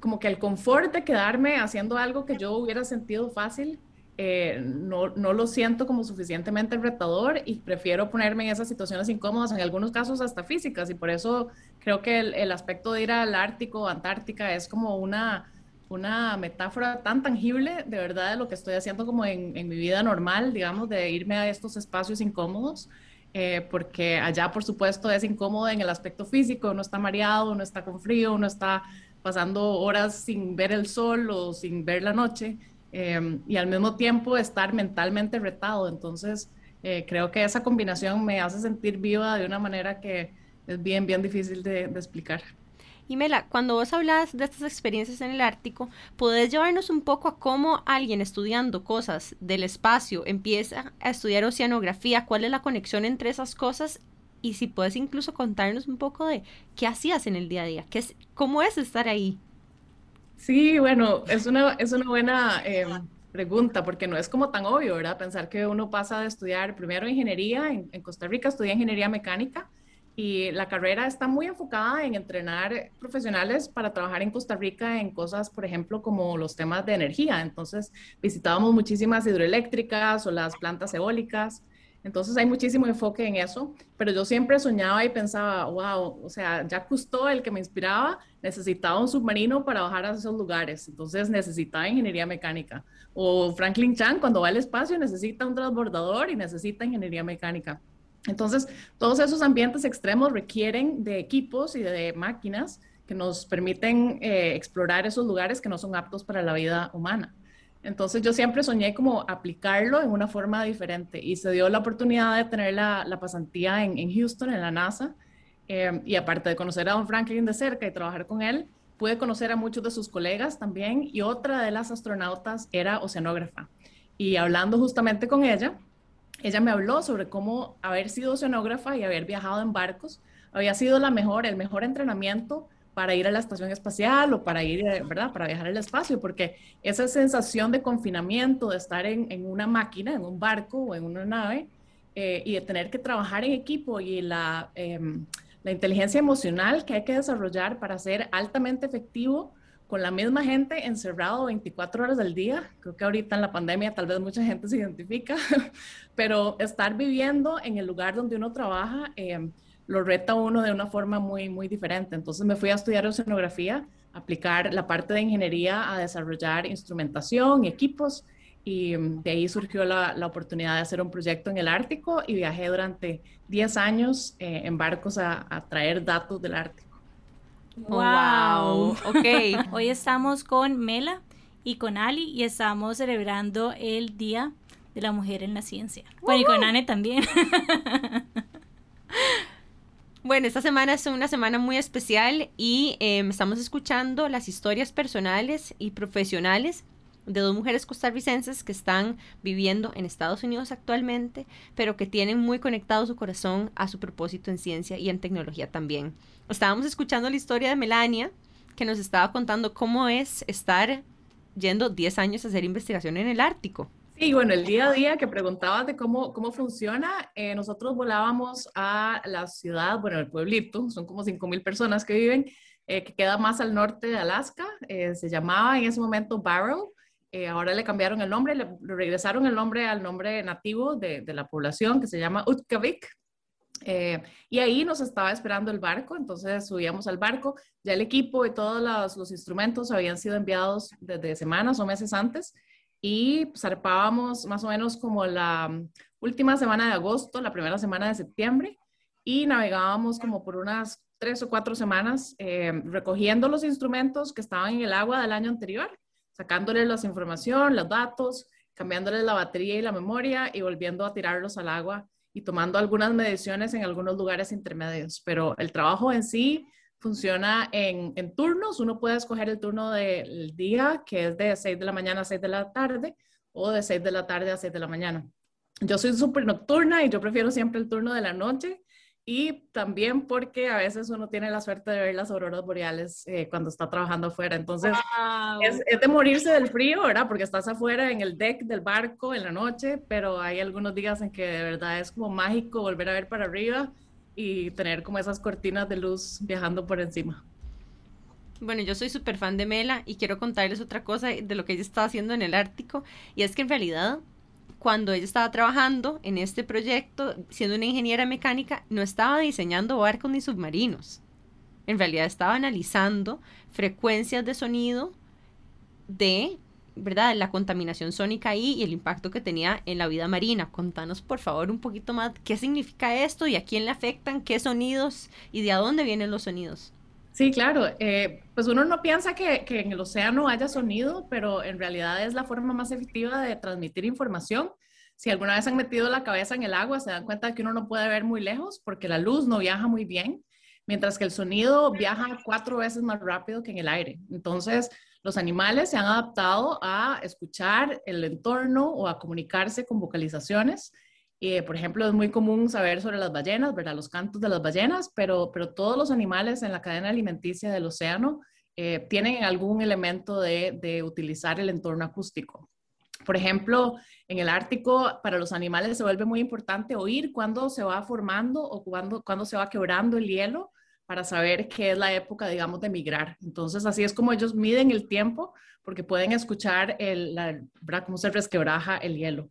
como que el confort de quedarme haciendo algo que yo hubiera sentido fácil, eh, no, no, lo siento como suficientemente retador y prefiero ponerme en esas situaciones incómodas, en algunos casos hasta físicas, y por eso creo que el, el aspecto de ir al Ártico o Antártica es como una, una metáfora tan tangible de verdad de lo que estoy haciendo como en, en mi vida normal, digamos, de irme a estos espacios incómodos. Eh, porque allá, por supuesto, es incómodo en el aspecto físico, uno está mareado, uno está con frío, uno está pasando horas sin ver el sol o sin ver la noche, Em, y al mismo tiempo estar mentalmente retado. Entonces, eh, creo que esa combinación me hace sentir viva de una manera que es bien, bien difícil de, de explicar. Y Mela, cuando vos hablas de estas experiencias en el Ártico, ¿podés llevarnos un poco a cómo alguien estudiando cosas del espacio empieza a estudiar oceanografía? ¿Cuál es la conexión entre esas cosas? Y si puedes incluso contarnos un poco de qué hacías en el día a día, qué es, cómo es estar ahí. Sí, bueno, es una, es una buena eh, pregunta porque no es como tan obvio, ¿verdad? Pensar que uno pasa de estudiar primero ingeniería, en, en, Costa Rica estudié ingeniería mecánica y la carrera está muy enfocada en entrenar profesionales para trabajar en Costa Rica en cosas, por ejemplo, como los temas de energía. Entonces, visitábamos muchísimas hidroeléctricas o las plantas eólicas. Entonces hay muchísimo enfoque en eso, pero yo siempre soñaba y pensaba, wow, o sea, ya Cousteau, el que me inspiraba, necesitaba un submarino para bajar a esos lugares, entonces necesitaba ingeniería mecánica. O Franklin Chan, cuando va al espacio, necesita un transbordador y necesita ingeniería mecánica. Entonces, todos esos ambientes extremos requieren de equipos y de máquinas que nos permiten eh, explorar esos lugares que no son aptos para la vida humana. Entonces yo siempre soñé como aplicarlo en una forma diferente y se dio la oportunidad de tener la, pasantía en, Houston, en la NASA, eh, y aparte de conocer a Don Franklin de cerca y trabajar con él, pude conocer a muchos de sus colegas también y otra de las astronautas era oceanógrafa. Y hablando justamente con ella, ella me habló sobre cómo haber sido oceanógrafa y haber viajado en barcos había sido la mejor, el mejor entrenamiento para ir a la estación espacial o para ir, ¿verdad? Para viajar al espacio, porque esa sensación de confinamiento, de estar en, una máquina, en un barco o en una nave, eh, y de tener que trabajar en equipo y eh, la inteligencia emocional que hay que desarrollar para ser altamente efectivo con la misma gente encerrado 24 horas del día. Creo que ahorita en la pandemia tal vez mucha gente se identifica, pero estar viviendo en el lugar donde uno trabaja eh, lo reta uno de una forma muy, muy diferente. Entonces me fui a estudiar oceanografía, aplicar la parte de ingeniería a desarrollar instrumentación y equipos y mm, de ahí surgió la, la, oportunidad de hacer un proyecto en el Ártico y viajé durante 10 años eh, en barcos a, a, traer datos del Ártico. ¡Wow! Ok. Hoy estamos con Mela y con Ali y estamos celebrando el Día de la Mujer en la Ciencia. Bueno, y con Anne también. Bueno, esta semana es una semana muy especial y em, estamos escuchando las historias personales y profesionales de dos mujeres costarricenses que están viviendo en Estados Unidos actualmente, pero que tienen muy conectado su corazón a su propósito en ciencia y en tecnología también. Estábamos escuchando la historia de Melania, que nos estaba contando cómo es estar yendo 10 años a hacer investigación en el Ártico. Sí, bueno, el día a día que preguntabas de cómo, cómo funciona, eh, nosotros volábamos a la ciudad, bueno, el pueblito, son como 5.000 personas que viven, eh, que queda más al norte de Alaska, eh, se llamaba en ese momento Barrow, ahora le cambiaron el nombre, le, regresaron el nombre al nombre nativo de, la población que se llama Utkavik, y ahí nos estaba esperando el barco, entonces subíamos al barco, ya el equipo y todos los, los instrumentos habían sido enviados desde semanas o meses antes, y zarpábamos más o menos como la mm, última semana de agosto, la primera semana de septiembre y navegábamos como por unas tres o cuatro semanas eh, recogiendo los instrumentos que estaban en el agua del año anterior, sacándoles la información, los datos, cambiándoles la batería y la memoria y volviendo a tirarlos al agua y tomando algunas mediciones en algunos lugares intermedios. Pero el trabajo en sí funciona en, turnos. Uno puede escoger el turno del día, que es de 6 de la mañana a 6 de la tarde, o de 6 de la tarde a 6 de la mañana. Yo soy súper nocturna y yo prefiero siempre el turno de la noche. Y también porque a veces uno tiene la suerte de ver las auroras boreales eh, cuando está trabajando afuera. Entonces, es, es, de morirse del frío, ¿verdad? Porque estás afuera en el deck del barco en la noche, pero hay algunos días en que de verdad es como mágico volver a ver para arriba y tener como esas cortinas de luz viajando por encima. Bueno, yo soy súper fan de Mela y quiero contarles otra cosa de lo que ella estaba haciendo en el Ártico y es que en realidad cuando ella estaba trabajando en este proyecto, siendo una ingeniera mecánica, no estaba diseñando barcos ni submarinos. En realidad estaba analizando frecuencias de sonido de ¿verdad? La contaminación sónica ahí y el impacto que tenía en la vida marina. Contanos, por favor, un poquito más qué significa esto y a quién le afectan, qué sonidos y de dónde vienen los sonidos. Sí, claro. Eh, pues uno no piensa que, que, en el océano haya sonido, pero en realidad es la forma más efectiva de transmitir información. Si alguna vez han metido la cabeza en el agua, se dan cuenta que uno no puede ver muy lejos porque la luz no viaja muy bien, mientras que el sonido viaja cuatro veces más rápido que en el aire. Entonces, los animales se han adaptado a escuchar el entorno o a comunicarse con vocalizaciones. Eh, por ejemplo, es muy común saber sobre las ballenas, ¿verdad? Los cantos de las ballenas, pero, pero todos los animales en la cadena alimenticia del océano eh, tienen algún elemento de, utilizar el entorno acústico. Por ejemplo, en el Ártico, para los animales se vuelve muy importante oír cuándo se va formando o cuándo, cuándo se va quebrando el hielo para saber qué es la época, digamos, de migrar. Entonces, así es como ellos miden el tiempo, porque pueden escuchar el, la, cómo se resquebraja el hielo.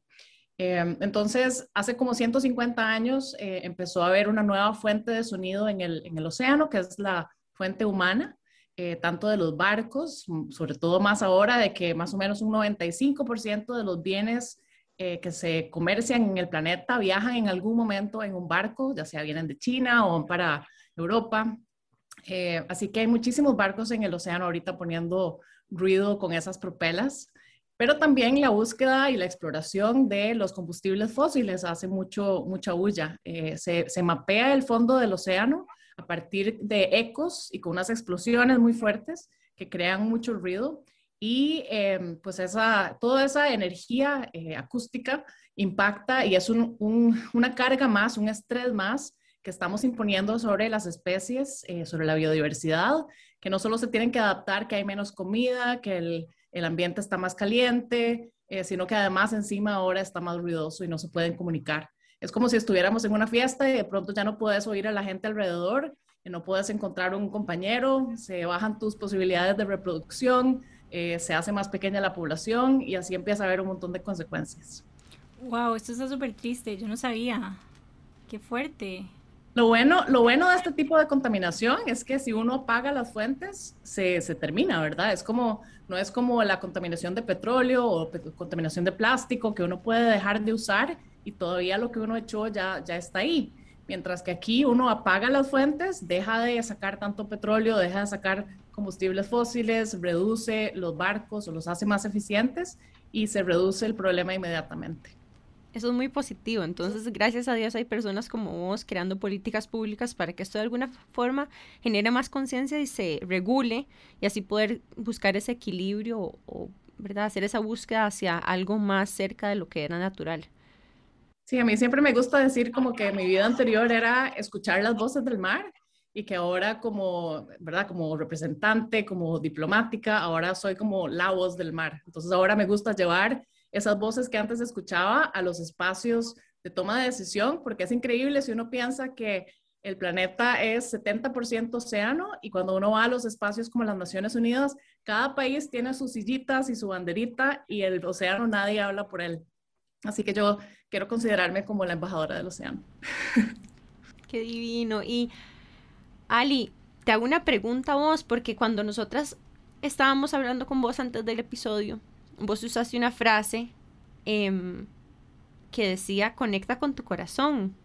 Eh, entonces, hace como 150 años eh, empezó a haber una nueva fuente de sonido en el, en el océano, que es la fuente humana, eh, tanto de los barcos, sobre todo más ahora de que más o menos un 95% de los bienes que se comercian en el planeta viajan en algún momento en un barco, ya sea vienen de China o para Europa. Eh, así que hay muchísimos barcos en el océano ahorita poniendo ruido con esas propelas, pero también la búsqueda y la exploración de los combustibles fósiles hace mucho, mucha bulla. Eh, se, se, mapea el fondo del océano a partir de ecos y con unas explosiones muy fuertes que crean mucho ruido y eh, pues esa, toda esa energía acústica impacta y es un, una carga más, un estrés más que estamos imponiendo sobre las especies, eh, sobre la biodiversidad, que no solo se tienen que adaptar, que hay menos comida, que el, el ambiente está más caliente, eh, sino que además encima ahora está más ruidoso y no se pueden comunicar. Es como si estuviéramos en una fiesta y de pronto ya no puedes oír a la gente alrededor, y no puedes encontrar un compañero, se bajan tus posibilidades de reproducción, eh, se hace más pequeña la población y así empieza a haber un montón de consecuencias. Wow, esto está súper triste, yo no sabía. Qué fuerte. Lo bueno, lo bueno de este tipo de contaminación es que si uno apaga las fuentes, se, se, termina, ¿verdad? Es como, no es como la contaminación de petróleo o contaminación de plástico que uno puede dejar de usar y todavía lo que uno echó ya, ya está ahí. Mientras que aquí uno apaga las fuentes, deja de sacar tanto petróleo, deja de sacar combustibles fósiles, reduce los barcos o los hace más eficientes y se reduce el problema inmediatamente. Eso es muy positivo. Entonces, gracias a Dios hay personas como vos creando políticas públicas para que esto de alguna forma genere más conciencia y se regule y así poder buscar ese equilibrio o, ¿verdad? hacer esa búsqueda hacia algo más cerca de lo que era natural. Sí, a mí siempre me gusta decir como que mi vida anterior era escuchar las voces del mar y que ahora como, ¿verdad? Como representante, como diplomática, ahora soy como la voz del mar. Entonces ahora me gusta llevar esas voces que antes escuchaba a los espacios de toma de decisión, porque es increíble si uno piensa que el planeta es 70% océano y cuando uno va a los espacios como las Naciones Unidas, cada país tiene sus sillitas y su banderita y el océano nadie habla por él. Así que yo quiero considerarme como la embajadora del océano. Qué divino. Y Ali, te hago una pregunta a vos, porque cuando nosotras estábamos hablando con vos antes del episodio, vos usaste una frase em, que decía, conecta con tu corazón.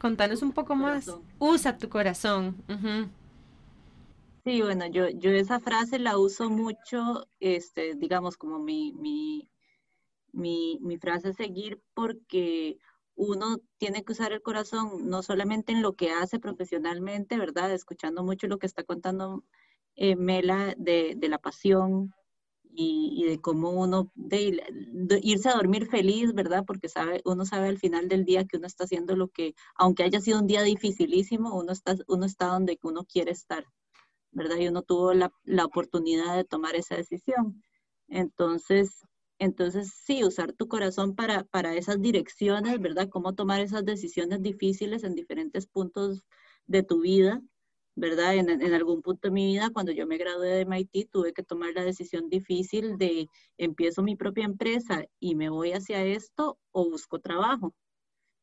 Contanos un poco más. Usa tu corazón. Sí, bueno, yo, yo esa frase la uso mucho, este, digamos, como mi, mi, mi, mi frase a seguir porque uno tiene que usar el corazón no solamente en lo que hace profesionalmente, ¿verdad? Escuchando mucho lo que está contando eh, Mela de, de, la pasión y, y, de cómo uno, de, irse a dormir feliz, ¿verdad? Porque sabe, uno sabe al final del día que uno está haciendo lo que, aunque haya sido un día dificilísimo, uno está, uno está donde uno quiere estar, ¿verdad? Y uno tuvo la, la oportunidad de tomar esa decisión. Entonces, entonces, sí, usar tu corazón para, para esas direcciones, ¿verdad? Cómo tomar esas decisiones difíciles en diferentes puntos de tu vida, ¿verdad? En, en, algún punto de mi vida, cuando yo me gradué de MIT, tuve que tomar la decisión difícil de empiezo mi propia empresa y me voy hacia esto o busco trabajo,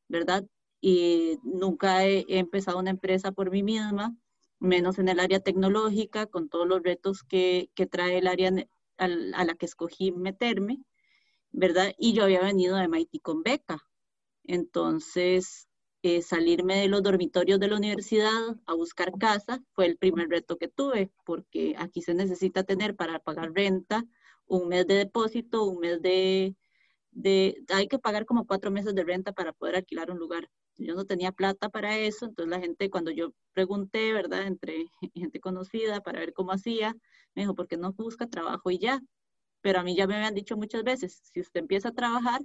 ¿verdad? Y nunca he, empezado una empresa por mí misma, menos en el área tecnológica, con todos los retos que, que trae el área a la que escogí meterme, ¿verdad? Y yo había venido de MIT con beca. Entonces, eh, salirme de los dormitorios de la universidad a buscar casa fue el primer reto que tuve, porque aquí se necesita tener para pagar renta un mes de depósito, un mes de, de, hay que pagar como cuatro meses de renta para poder alquilar un lugar. Yo no tenía plata para eso, entonces la gente, cuando yo pregunté, ¿verdad? Entre gente conocida para ver cómo hacía, me dijo, ¿por qué no busca trabajo y ya? Pero a mí ya me habían dicho muchas veces, si usted empieza a trabajar,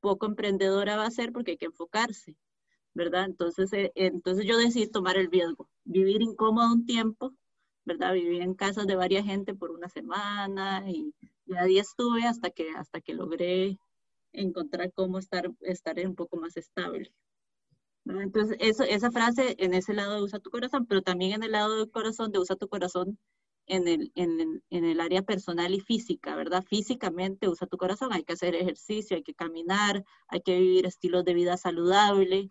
poco emprendedora va a ser porque hay que enfocarse, ¿verdad? Entonces, eh, entonces yo decidí tomar el riesgo, vivir incómodo un tiempo, ¿verdad? Vivir en casas de varias gente por una semana y, y ahí estuve hasta que, hasta que logré encontrar cómo estar, estar un poco más estable. Entonces, eso, esa frase en ese lado de usa tu corazón, pero también en el lado del corazón de usa tu corazón en el, en, en, el área personal y física, ¿verdad? Físicamente usa tu corazón, hay que hacer ejercicio, hay que caminar, hay que vivir estilos de vida saludable,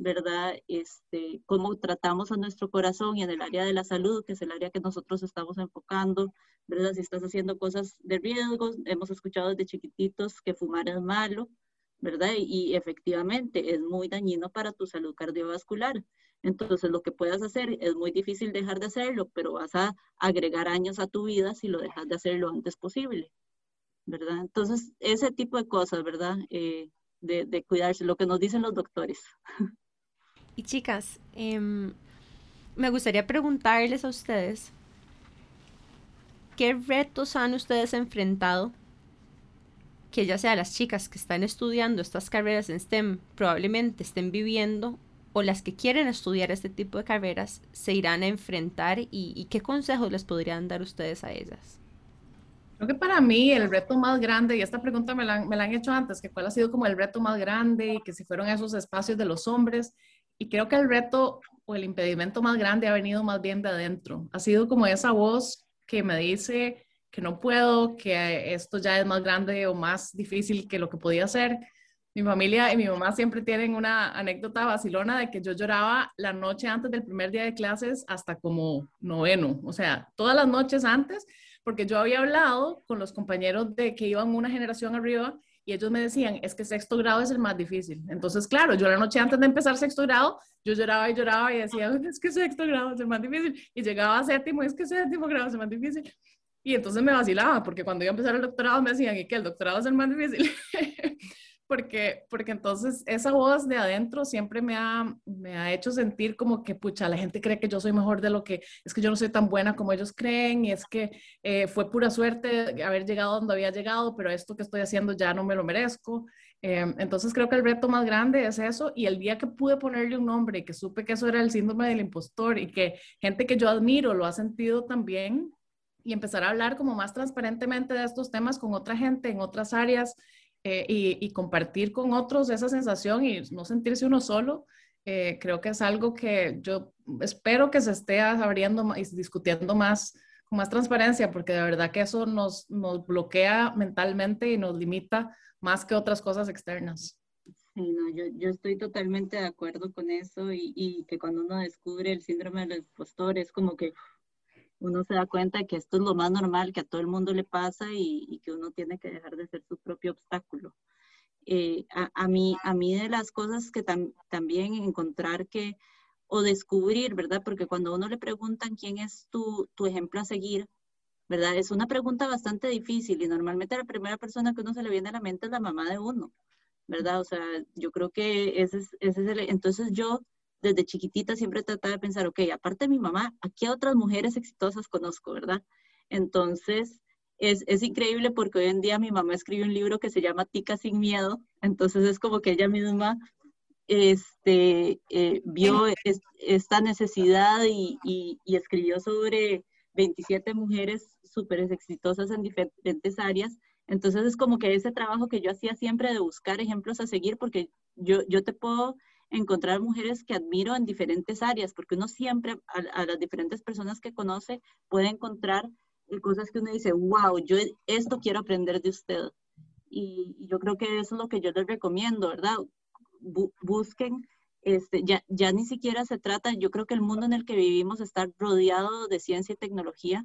¿verdad? Este, cómo tratamos a nuestro corazón y en el área de la salud, que es el área que nosotros estamos enfocando, ¿verdad? Si estás haciendo cosas de riesgo, hemos escuchado desde chiquititos que fumar es malo, ¿verdad? Y, efectivamente es muy dañino para tu salud cardiovascular. Entonces, lo que puedas hacer es muy difícil dejar de hacerlo, pero vas a agregar años a tu vida si lo dejas de hacer lo antes posible, ¿verdad? Entonces, ese tipo de cosas, ¿verdad? Eh, de, de, cuidarse, lo que nos dicen los doctores. Y chicas, eh, me gustaría preguntarles a ustedes, ¿qué retos han ustedes enfrentado? Que ya sea las chicas que están estudiando estas carreras en STEM, probablemente estén viviendo o las que quieren estudiar este tipo de carreras se irán a enfrentar y, y, qué consejos les podrían dar ustedes a ellas? Creo que para mí el reto más grande, y esta pregunta me la, han, me la han hecho antes, que cuál ha sido como el reto más grande y que si fueron esos espacios de los hombres, y creo que el reto o el impedimento más grande ha venido más bien de adentro. Ha sido como esa voz que me dice que no puedo, que esto ya es más grande o más difícil que lo que podía hacer, Mi familia y mi mamá siempre tienen una anécdota vacilona de que yo lloraba la noche antes del primer día de clases hasta como noveno, o sea, todas las noches antes, porque yo había hablado con los compañeros de que iban una generación arriba y ellos me decían, es que sexto grado es el más difícil. Entonces, claro, yo la noche antes de empezar sexto grado, yo lloraba y lloraba y decía, es que sexto grado es el más difícil. Y llegaba a séptimo, es que séptimo grado es el más difícil. Y entonces me vacilaba, porque cuando iba a empezar el doctorado me decían, ¿y que el doctorado es el más difícil? porque, porque entonces esa voz de adentro siempre me ha, me ha hecho sentir como que, pucha, la gente cree que yo soy mejor de lo que, es que yo no soy tan buena como ellos creen, y es que eh, fue pura suerte haber llegado donde había llegado, pero esto que estoy haciendo ya no me lo merezco. Eh, entonces creo que el reto más grande es eso, y el día que pude ponerle un nombre y que supe que eso era el síndrome del impostor y que gente que yo admiro lo ha sentido también, y empezar a hablar como más transparentemente de estos temas con otra gente en otras áreas, eh, y, compartir con otros esa sensación y no sentirse uno solo, eh, creo que es algo que yo espero que se esté abriendo y discutiendo más con más transparencia, porque de verdad que eso nos, nos bloquea mentalmente y nos limita más que otras cosas externas. Sí, no, yo, yo estoy totalmente de acuerdo con eso y, y, que cuando uno descubre el síndrome del impostor es como que uno se da cuenta de que esto es lo más normal, que a todo el mundo le pasa y, que uno tiene que dejar de ser su propio obstáculo. Eh, a, mí, a mí de las cosas que también encontrar que, o descubrir, ¿verdad? Porque cuando uno le preguntan quién es tu, tu ejemplo a seguir, ¿verdad? Es una pregunta bastante difícil y normalmente la primera persona que uno se le viene a la mente es la mamá de uno, ¿verdad? O sea, yo creo que ese es, ese es el... Entonces yo desde chiquitita siempre trataba de pensar, ok, aparte de mi mamá, ¿a qué otras mujeres exitosas conozco, verdad? Entonces, es, es, increíble porque hoy en día mi mamá escribe un libro que se llama Tica sin miedo, entonces es como que ella misma este, eh, vio esta necesidad y, y, y, escribió sobre 27 mujeres súper exitosas en diferentes áreas. Entonces es como que ese trabajo que yo hacía siempre de buscar ejemplos a seguir, porque yo, yo te puedo encontrar mujeres que admiro en diferentes áreas, porque uno siempre, a, las diferentes personas que conoce, puede encontrar cosas que uno dice, wow, yo esto quiero aprender de usted. Y, yo creo que eso es lo que yo les recomiendo, ¿verdad? busquen, este, ya, ya ni siquiera se trata, yo creo que el mundo en el que vivimos está rodeado de ciencia y tecnología,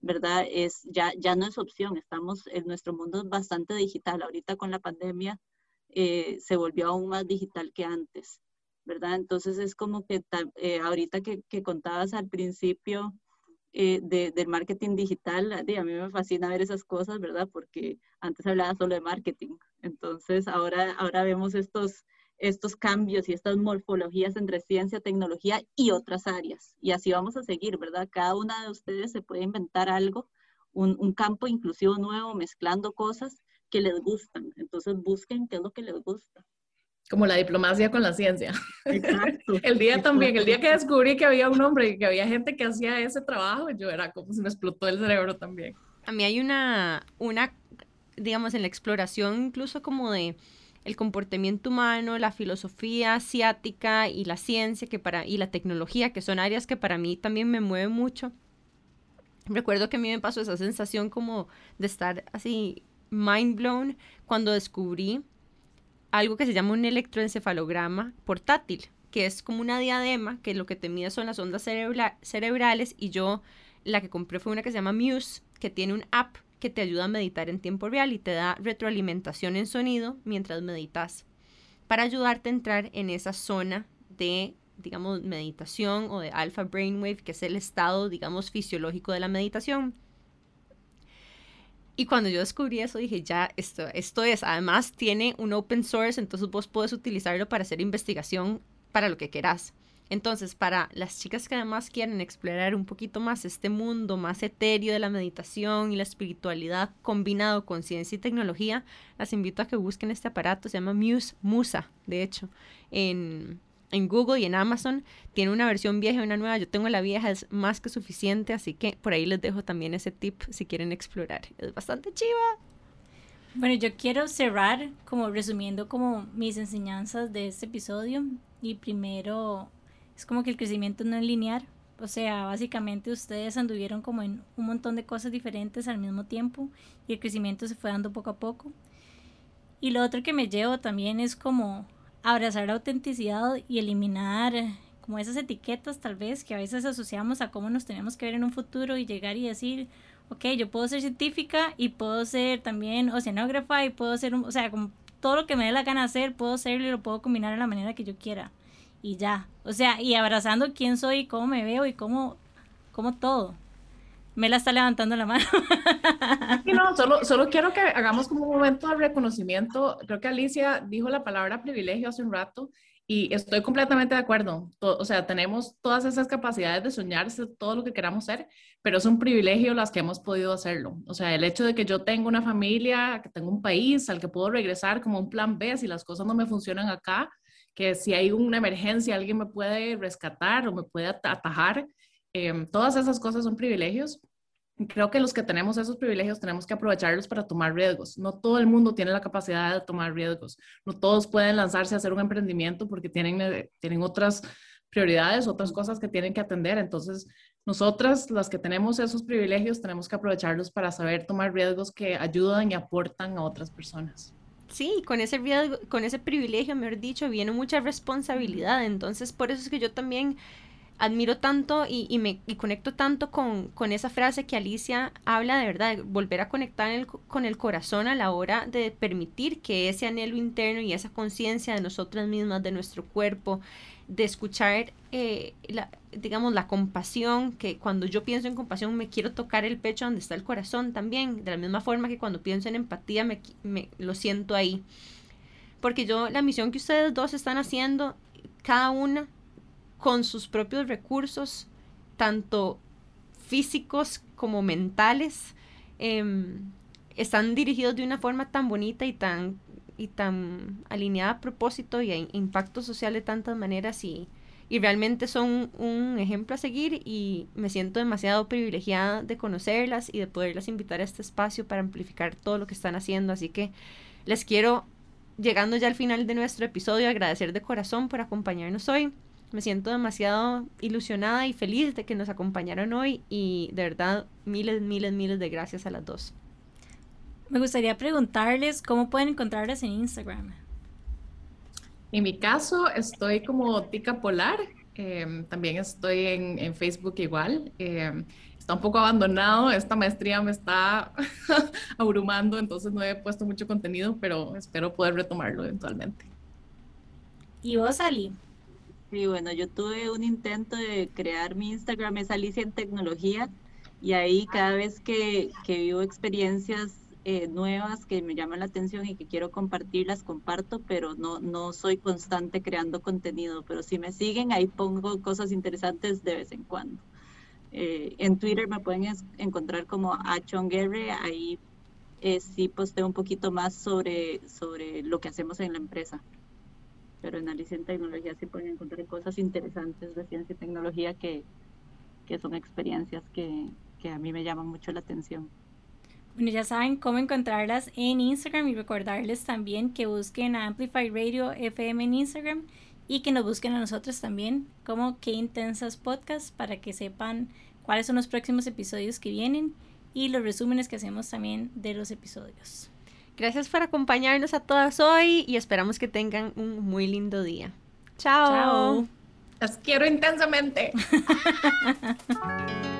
¿verdad? Es, ya, ya no es opción, estamos, en nuestro mundo es bastante digital, ahorita con la pandemia eh, se volvió aún más digital que antes, ¿verdad? Entonces es como que eh, ahorita que, que, contabas al principio eh, de, del marketing digital, a mí me fascina ver esas cosas, ¿verdad? Porque antes hablaba solo de marketing, entonces ahora, ahora vemos estos, estos cambios y estas morfologías entre ciencia, tecnología y otras áreas. Y así vamos a seguir, ¿verdad? Cada una de ustedes se puede inventar algo, un, un campo inclusivo nuevo, mezclando cosas que les gustan. Entonces busquen qué es lo que les gusta. Como la diplomacia con la ciencia. Exacto. el día también, el día que descubrí que había un hombre y que había gente que hacía ese trabajo, yo era como se me explotó el cerebro también. A mí hay una, una, digamos, en la exploración incluso como de el comportamiento humano, la filosofía asiática y la ciencia que para, y la tecnología, que son áreas que para mí también me mueven mucho. Recuerdo que a mí me pasó esa sensación como de estar así mind blown cuando descubrí algo que se llama un electroencefalograma portátil, que es como una diadema que lo que te mide son las ondas cerebrales y yo la que compré fue una que se llama Muse, que tiene un app que te ayuda a meditar en tiempo real y te da retroalimentación en sonido mientras meditas para ayudarte a entrar en esa zona de digamos meditación o de alpha brainwave, que es el estado digamos fisiológico de la meditación. Y cuando yo descubrí eso, dije, ya, esto, esto es, además tiene un open source, entonces vos puedes utilizarlo para hacer investigación para lo que quieras. Entonces, para las chicas que además quieren explorar un poquito más este mundo más etéreo de la meditación y la espiritualidad combinado con ciencia y tecnología, las invito a que busquen este aparato, se llama Muse Musa, de hecho, en, en Google y en Amazon. Tiene una versión vieja y una nueva. Yo tengo la vieja, es más que suficiente, así que por ahí les dejo también ese tip si quieren explorar. Es bastante chiva. Bueno, yo quiero cerrar como resumiendo como mis enseñanzas de este episodio. Y primero, es como que el crecimiento no es lineal. O sea, básicamente ustedes anduvieron como en un montón de cosas diferentes al mismo tiempo y el crecimiento se fue dando poco a poco. Y lo otro que me llevo también es como abrazar la autenticidad y eliminar como esas etiquetas tal vez que a veces asociamos a cómo nos tenemos que ver en un futuro y llegar y decir, ok, yo puedo ser científica y puedo ser también oceanógrafa y puedo ser, o sea, como todo lo que me dé la gana hacer, puedo hacerlo y lo puedo combinar de la manera que yo quiera. Y ya, o sea, y abrazando quién soy, cómo me veo y cómo, cómo todo. Me la está levantando la mano. no, solo, solo quiero que hagamos como un momento de reconocimiento. Creo que Alicia dijo la palabra privilegio hace un rato y estoy completamente de acuerdo. o sea, tenemos todas esas capacidades de soñar todo lo que queramos ser, pero es un privilegio las que hemos podido hacerlo. O sea, el hecho de que yo tengo una familia, que tengo un país al que puedo regresar como un plan B si las cosas no me funcionan acá, que si hay una emergencia alguien me puede rescatar o me puede atajar. Eh, todas esas cosas son privilegios creo que los que tenemos esos privilegios tenemos que aprovecharlos para tomar riesgos. No todo el mundo tiene la capacidad de tomar riesgos. No todos pueden lanzarse a hacer un emprendimiento porque tienen, eh, tienen otras prioridades, otras cosas que tienen que atender. Entonces, nosotras, las que tenemos esos privilegios, tenemos que aprovecharlos para saber tomar riesgos que ayudan y aportan a otras personas. Sí, con ese, con ese privilegio, mejor dicho, viene mucha responsabilidad. Entonces, por eso es que yo también admiro tanto y, me conecto tanto con, esa frase que Alicia habla de verdad, volver a conectar con el corazón a la hora de permitir que ese anhelo interno y esa conciencia de nosotras mismas, de nuestro cuerpo, de escuchar, eh, la, digamos, la compasión, que cuando yo pienso en compasión me quiero tocar el pecho donde está el corazón también, de la misma forma que cuando pienso en empatía me, me lo siento ahí. Porque yo, la misión que ustedes dos están haciendo, cada una con sus propios recursos, tanto físicos como mentales, em, están dirigidos de una forma tan bonita y tan, y tan alineada a propósito y a impacto social de tantas maneras y, y realmente son un ejemplo a seguir y me siento demasiado privilegiada de conocerlas y de poderlas invitar a este espacio para amplificar todo lo que están haciendo. Así que les quiero, llegando ya al final de nuestro episodio, agradecer de corazón por acompañarnos hoy. Me siento demasiado ilusionada y feliz de que nos acompañaron hoy y de verdad miles, miles, miles de gracias a las dos. Me gustaría preguntarles cómo pueden encontrarlas en Instagram. En mi caso estoy como Tica Polar, em, también estoy en, Facebook igual. Em, está un poco abandonado, esta maestría me está abrumando, entonces no he puesto mucho contenido, pero espero poder retomarlo eventualmente. ¿Y vos, Ali? Sí, bueno, yo tuve un intento de crear mi Instagram, es Alicia en Tecnología, y ahí cada vez que, que vivo experiencias eh, nuevas que me llaman la atención y que quiero compartir, las comparto, pero no, no soy constante creando contenido, pero si me siguen, ahí pongo cosas interesantes de vez en cuando. Eh, en Twitter me pueden encontrar como Achonguerre, ahí eh, sí posteo un poquito más sobre, sobre lo que hacemos en la empresa pero en Alicia en Tecnología sí pueden encontrar cosas interesantes de ciencia y tecnología que, que son experiencias que, que, a mí me llaman mucho la atención. Bueno, ya saben cómo encontrarlas en Instagram y recordarles también que busquen a Amplify Radio FM en Instagram y que nos busquen a nosotros también como Qué Intensas Podcast para que sepan cuáles son los próximos episodios que vienen y los resúmenes que hacemos también de los episodios. Gracias por acompañarnos a todas hoy y esperamos que tengan un muy lindo día. Chao. Las quiero intensamente.